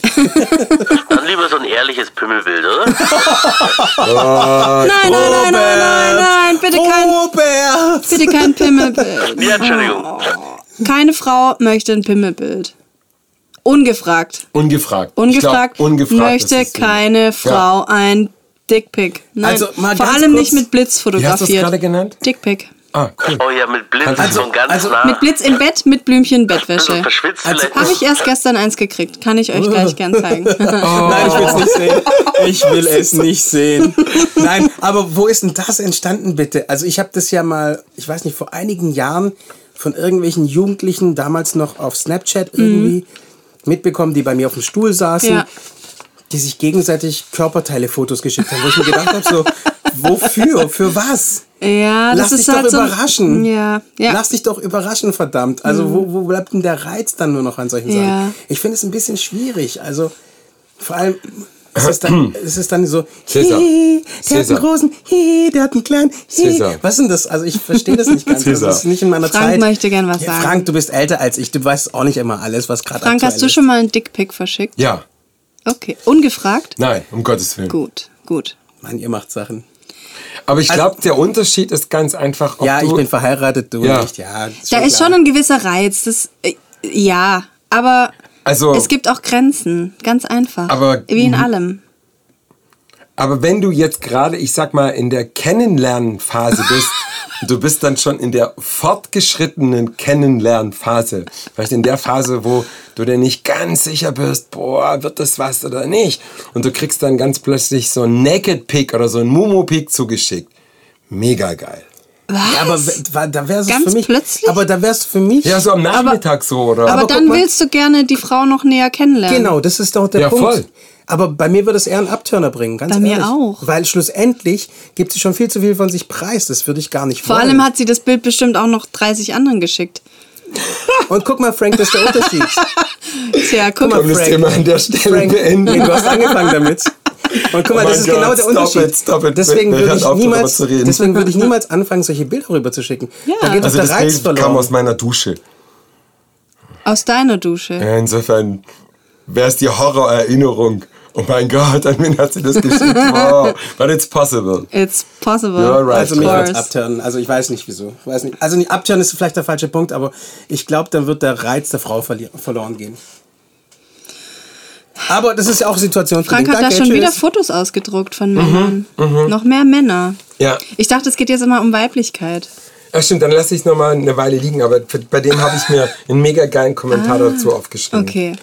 Dann lieber so ein ehrliches Pimmelbild, oder? Nein, nein, nein, nein, nein, nein, bitte kein, Robert! bitte kein Pimmelbild. ja, Entschuldigung. Keine Frau möchte ein Pimmelbild. Ungefragt. Ungefragt. Ungefragt, ich glaub, ungefragt möchte keine Frau ein Dickpick. Nein, Also, mal vor allem kurz- nicht mit Blitz Wie hast du fotografiert. gerade genannt? Dickpick. Ah, cool. Oh ja, mit Blitz Also- von ganz also nah. Mit Blitz im Bett, mit Blümchen also Bettwäsche. verschwitzt Also-. Habe ich erst gestern eins gekriegt. Kann ich euch gleich gern zeigen. Nein, ich will es nicht sehen. Ich will es nicht sehen. Nein, aber wo ist denn das entstanden, bitte? Also ich habe das ja mal, ich weiß nicht, vor einigen Jahren von irgendwelchen Jugendlichen, damals noch auf Snapchat irgendwie, mitbekommen, die bei mir auf dem Stuhl saßen, Ja. Die sich gegenseitig Körperteile-Fotos geschickt haben, wo ich mir gedacht habe, so, wofür? Für was? Ja, das Lass ist dich doch halt so. überraschen. Ja, ja. Lass dich doch überraschen, verdammt. Also wo, wo bleibt denn der Reiz dann nur noch an solchen Ja. Sachen? Ich finde es ein bisschen schwierig. Also vor allem es ist dann, es ist dann so, Cäsar. hihi, der hat Cäsar. einen großen, hihi, der hat einen kleinen, hihi. Cäsar. Was ist denn das? Also ich verstehe das nicht ganz. Cäsar. Das ist nicht in meiner Frank Zeit. möchte gern was sagen. Frank, du bist älter als ich. Du weißt auch nicht immer alles, was gerade Frank, aktuell hast du ist. schon mal einen Dickpick verschickt? Ja. Okay. Ungefragt? Nein, um Gottes Willen. Gut, gut. Mann, ihr macht Sachen. Aber ich glaube, der Unterschied ist ganz einfach, ob Ja, du... ich bin verheiratet, du Ja. nicht. Ja, Da ist klar. schon ein gewisser Reiz. Das, äh, ja, aber Also- es gibt auch Grenzen. Ganz einfach. Aber- Wie in allem. Aber wenn du jetzt gerade, ich sag mal, in der Kennenlernphase bist, du bist dann schon in der fortgeschrittenen Kennenlernphase, vielleicht in der Phase, wo du dir nicht ganz sicher bist, boah, wird das was oder nicht, und du kriegst dann ganz plötzlich so ein Naked Pick oder so ein Mumu Pick zugeschickt. Mega geil. Was? Ja, aber da wär's Ganz für mich. plötzlich? Aber da wär's für mich. Ja, so am Nachmittag so, oder? aber, aber dann mal- willst du gerne die Frau noch näher kennenlernen. Genau, das ist doch der Ja, Punkt. voll. Aber bei mir würde es eher einen Abturner bringen, ganz Bei mir ehrlich. auch. Weil schlussendlich gibt sie schon viel zu viel von sich preis. Das würde ich gar nicht Vor wollen. allem hat sie das Bild bestimmt auch noch 30 anderen geschickt. Und guck mal, Frank, das ist der Unterschied. Tja, guck Guck mal, das Frank. Thema an der Stelle Frank, beenden? du hast angefangen damit. Und guck mal, Oh das ist Gott, genau der Unterschied. it, stop it. Deswegen würde ich auf, niemals, deswegen würde ich niemals anfangen, solche Bilder rüber zu schicken. Ja. Da geht Also doch das der Reiz Bild kam aus meiner Dusche. aus deiner Dusche. Ja, insofern wäre es die Horrorerinnerung. Oh mein Gott, an wen hat sie das geschickt? Wow, but it's possible. It's possible. You're right. Also mich abturnen. Also ich weiß nicht wieso. Weiß nicht. Also nicht abturnen ist vielleicht der falsche Punkt, aber ich glaube, dann wird der Reiz der Frau verloren gehen. Aber das ist ja auch Situation Frank hat da schon wieder Fotos ausgedruckt von Männern. Noch mehr Männer. Ja. Ich dachte, es geht jetzt immer um Weiblichkeit. Ja, stimmt, dann lasse ich es nochmal eine Weile liegen, aber bei dem habe ich mir einen mega geilen Kommentar dazu aufgeschrieben. Okay.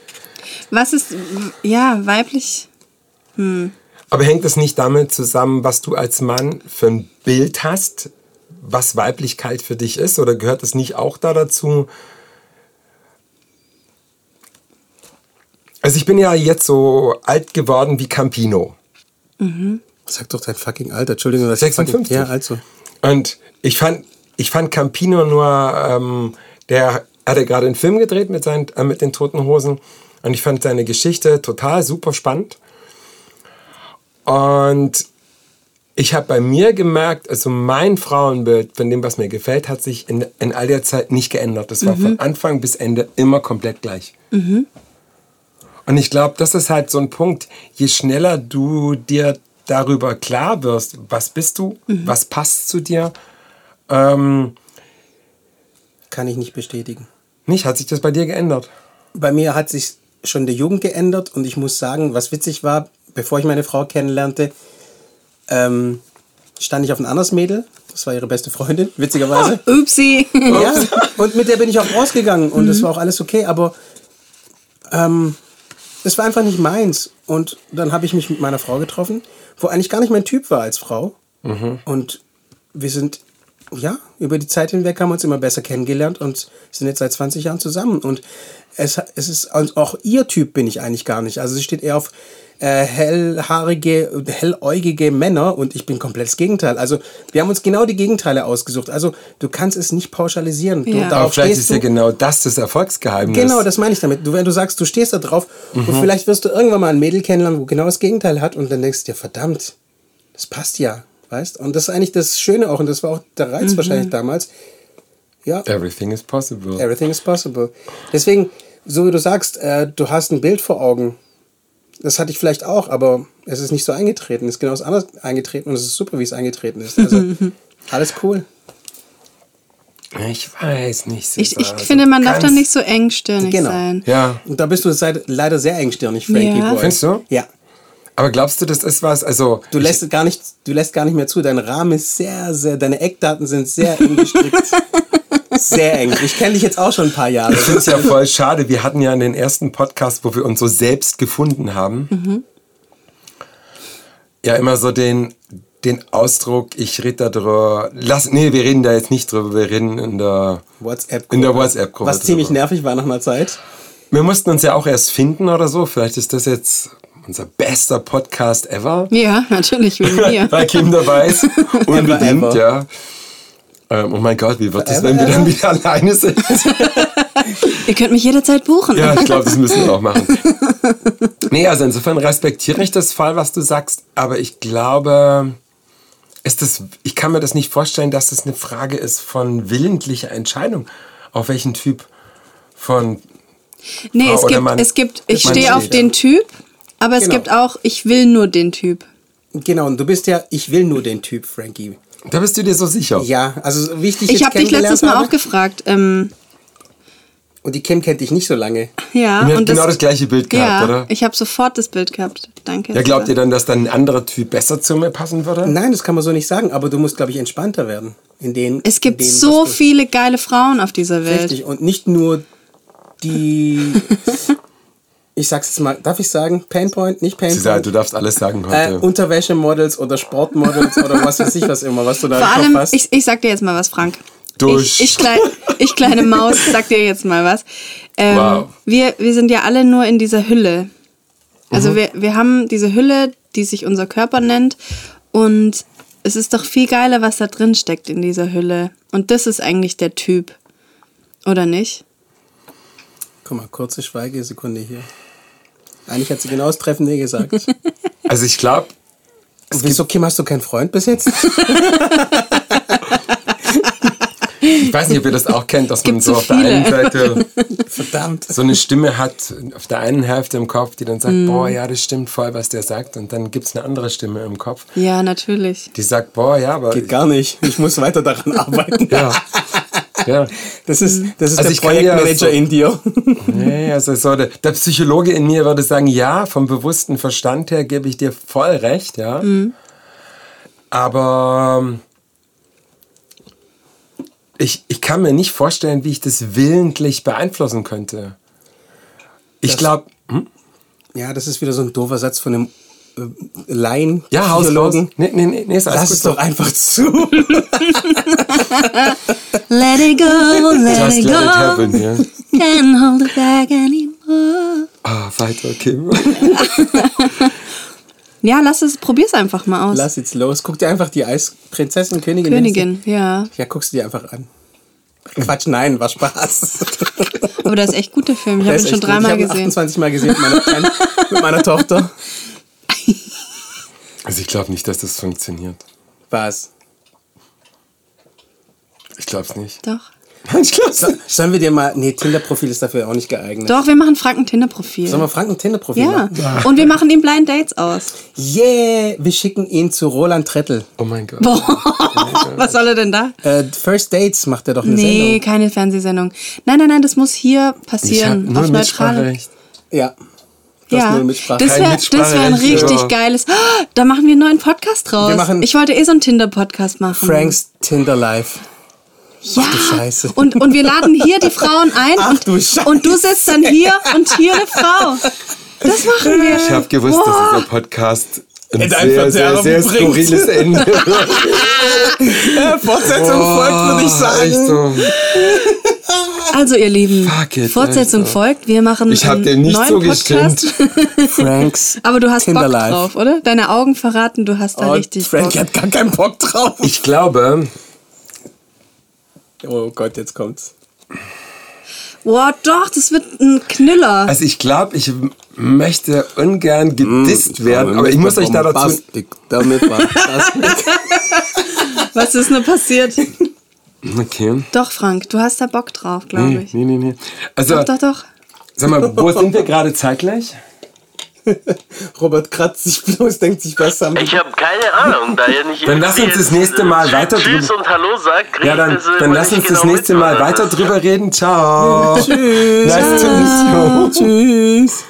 Was ist, ja, weiblich? Aber hängt es nicht damit zusammen, was du als Mann für ein Bild hast, was Weiblichkeit für dich ist? Oder gehört es nicht auch da dazu? Also ich bin ja jetzt so alt geworden wie Campino. Sag doch dein fucking Alter. Entschuldigung, dass ich 56. Ja, also. Und ich fand, ich fand Campino nur, ähm, der hatte gerade einen Film gedreht mit, seinen, äh, mit den Toten Hosen. Und ich fand seine Geschichte total super spannend. Und ich habe bei mir gemerkt, also mein Frauenbild von dem, was mir gefällt, hat sich in, in all der Zeit nicht geändert. Das war von Anfang bis Ende immer komplett gleich. Und ich glaube, das ist halt so ein Punkt. Je schneller du dir darüber klar wirst, was bist du, was passt zu dir, ähm, Kann ich nicht bestätigen. nicht, hat sich das bei dir geändert? Bei mir hat sich schon der Jugend geändert und ich muss sagen, was witzig war, bevor ich meine Frau kennenlernte, ähm, stand ich auf ein anderes Mädel. Das war ihre beste Freundin, witzigerweise. Upsi. Ja, und mit der bin ich auch rausgegangen und das war auch alles okay, aber ähm, es war einfach nicht meins. Und dann habe ich mich mit meiner Frau getroffen, wo eigentlich gar nicht mein Typ war als Frau. Und wir sind, ja, über die Zeit hinweg haben wir uns immer besser kennengelernt und sind jetzt seit 20 Jahren zusammen. Und es, es ist, und auch ihr Typ bin ich eigentlich gar nicht. Also sie steht eher auf äh, hellhaarige, helläugige Männer und ich bin komplett das Gegenteil. Also wir haben uns genau die Gegenteile ausgesucht. Also du kannst es nicht pauschalisieren. Du, Ja. Aber vielleicht ist ja genau das das Erfolgsgeheimnis. Genau, das meine ich damit. Du, wenn du sagst, du stehst da drauf und vielleicht wirst du irgendwann mal ein Mädel kennenlernen, wo genau das Gegenteil hat und dann denkst du dir, verdammt, das passt ja, weißt? Und das ist eigentlich das Schöne auch und das war auch der Reiz wahrscheinlich damals. Ja, Everything is possible. everything is possible. Deswegen, so wie du sagst, äh, du hast ein Bild vor Augen. Das hatte ich vielleicht auch, aber es ist nicht so eingetreten. Es ist genau das anders eingetreten und es ist super, wie es eingetreten ist. Also alles cool. Ich weiß nicht. Ich, ich Also finde, man darf da nicht so engstirnig Genau. sein. Ja. Und da bist du seit, leider sehr engstirnig, Frankie Ja. Boy. Findest du? Ja. Aber glaubst du, das ist was? Also Du lässt gar nicht, du lässt gar nicht mehr zu. Dein Rahmen ist sehr, sehr, deine Eckdaten sind sehr eng gestrickt. sehr eng. Ich kenne dich jetzt auch schon ein paar Jahre. Ich finde es ja voll schade. Wir hatten ja in den ersten Podcast, wo wir uns so selbst gefunden haben, Mhm. ja immer so den, den Ausdruck, ich rede darüber. Lass, nee, wir reden da jetzt nicht drüber, wir reden in der. WhatsApp-Gruppe. In der WhatsApp-Gruppe Was ziemlich nervig war nach einer Zeit. Wir mussten uns ja auch erst finden oder so. Vielleicht ist das jetzt unser bester Podcast ever. Ja, natürlich, wegen mir. Kim dabei ist. Unbedingt, ja. Ähm, oh mein Gott, wie wird das, wenn wir dann wieder alleine sind? Ihr könnt mich jederzeit buchen. Ja, ich glaube, das müssen wir auch machen. Nee, also insofern respektiere ich das Fall, was du sagst, aber ich glaube, ist das, ich kann mir das nicht vorstellen, dass das eine Frage ist von willentlicher Entscheidung, auf welchen Typ von nee, Frau es gibt, Mann. es gibt, ich stehe auf den Typ, aber es Genau. gibt auch, ich will nur den Typ. Genau, und du bist ja, ich will nur den Typ, Frankie. Da bist du dir so sicher. Ja, also wie ich dich Ich habe dich letztes Mal habe, auch gefragt. Ähm, Und die Kim kennt dich nicht so lange. ja, Und und genau das gleiche Bild gehabt, ja, oder? ich habe sofort das Bild gehabt. Danke. Ja, glaubt ihr dann, dass dann ein anderer Typ besser zu mir passen würde? Nein, das kann man so nicht sagen, aber du musst, glaube ich, entspannter werden. In den, Es gibt in dem, so viele geile Frauen auf dieser Welt. Richtig, und nicht nur die. ich sag's jetzt mal, darf ich sagen? Painpoint, nicht Painpoint? du darfst alles sagen Äh, heute. Unterwäschemodels oder Sportmodels oder was weiß ich was immer, was du da Vor im Kopf allem, hast. ich, ich sag dir jetzt mal was, Frank. Dusch. Ich, ich, klein, ich kleine Maus, sag dir jetzt mal was. Ähm, Wow. wir, wir sind ja alle nur in dieser Hülle. Mhm. Also wir, wir haben diese Hülle, die sich unser Körper nennt. Und es ist doch viel geiler, was da drin steckt in dieser Hülle. Und das ist eigentlich der Typ. Oder nicht? Guck mal, kurze Schweigesekunde hier. Eigentlich hat sie genau das Treffende gesagt. Also ich glaube, Wieso, Kim, hast du keinen Freund bis jetzt? ich weiß nicht, ob ihr das auch kennt, dass man so so auf der einen Seite Verdammt. so eine Stimme hat auf der einen Hälfte im Kopf, die dann sagt, Mhm. boah, ja, das stimmt voll, was der sagt. Und dann gibt es eine andere Stimme im Kopf, Ja, natürlich. die sagt, boah, ja, aber... Geht gar nicht. Ich muss weiter daran arbeiten. Ja. Ja. Das ist, das ist Also der kann ja Projektmanager so- in dir. Nee, also so der, der Psychologe in mir würde sagen, ja, vom bewussten Verstand her gebe ich dir voll recht, ja. Aber ähm, ich, ich kann mir nicht vorstellen, wie ich das willentlich beeinflussen könnte. Ich glaube, Ja, das ist wieder so ein doofer Satz von einem äh, Laien, ja, Haus, Haus. Psychologen. Nee, nee, nee, nee ist Lass es doch einfach zu. Let it go, let Just it let go. it happen, ja. Can't hold it back anymore. Ah, weiter, Kim. Ja, lass es, probier's einfach mal aus. Lass jetzt los. Guck dir einfach die Eisprinzessin, Königin. Königin, ja. Ja, guckst du dir einfach an. Quatsch, nein, war Spaß. Aber das ist echt gut, der Film. Ich habe ihn schon dreimal ich hab ihn gesehen. 28 Mal gesehen mit meiner, mit meiner Tochter. Also ich glaube nicht, dass das funktioniert. Was? Ich glaube es nicht. Doch. Ich glaub's nicht. Sollen wir dir mal. Nee, Tinder-Profil ist dafür auch nicht geeignet. Doch, wir machen Frank ein Tinder-Profil. Sollen wir Frank ein Tinder-Profil Ja. machen? Und wir machen ihm Blind Dates aus. Yeah, wir schicken ihn zu Roland Trettel. Oh mein Gott. Was soll er denn da? Äh, First Dates macht er doch eine Nee, Sendung. keine Fernsehsendung. Nein, nein, nein, das muss hier Ich habe passieren. nur auf neutral. Mitspracherecht. Ja. Du hast Ja, Mitsprache. das wäre das wär ein richtig aber- geiles. Ah, Da machen wir einen neuen Podcast draus. Wir machen- ich wollte eh so einen Tinder-Podcast machen. Franks Tinder Live. ja. du Scheiße. Und, und wir laden hier die Frauen ein Ach und, du Scheiße. und du sitzt dann hier und hier eine Frau. Das machen wir. Ich habe gewusst, Wow. dass dieser Podcast In ein sehr, sehr, Verderben sehr bringt. skurriles Ende Fortsetzung folgt, würde ich sagen. Echt so. Also ihr Lieben, it, Fortsetzung Alter. folgt. Wir machen Ich hab einen dir nicht neuen zugestimmt. Podcast. Franks Aber du hast Bock Kinderlife. drauf, oder? Deine Augen verraten, du hast da Oh, richtig Frank Bock. hat gar keinen Bock drauf. Ich glaube, Oh Gott, jetzt kommt's. Boah, doch, das wird ein Knüller. also ich glaube, ich möchte ungern gedisst werden, aber ich muss euch da dazu. Damit war das. Was ist nur passiert? Okay. Doch, Frank, du hast da Bock drauf, glaube Nee, ich. nee, nee, nee. Also, Doch, doch, doch. sag mal, wo sind wir gerade zeitgleich? Robert kratzt sich bloß, denkt sich, was haben Ich habe keine Ahnung, da ihr nicht Dann lass uns das nächste Mal jetzt weiter Tschüss drüber- und Hallo sagt, Ja, dann, dann lass uns das genau nächste Mal weiter drüber reden. Ciao. Tschüss. Nice to meet you. Tschüss.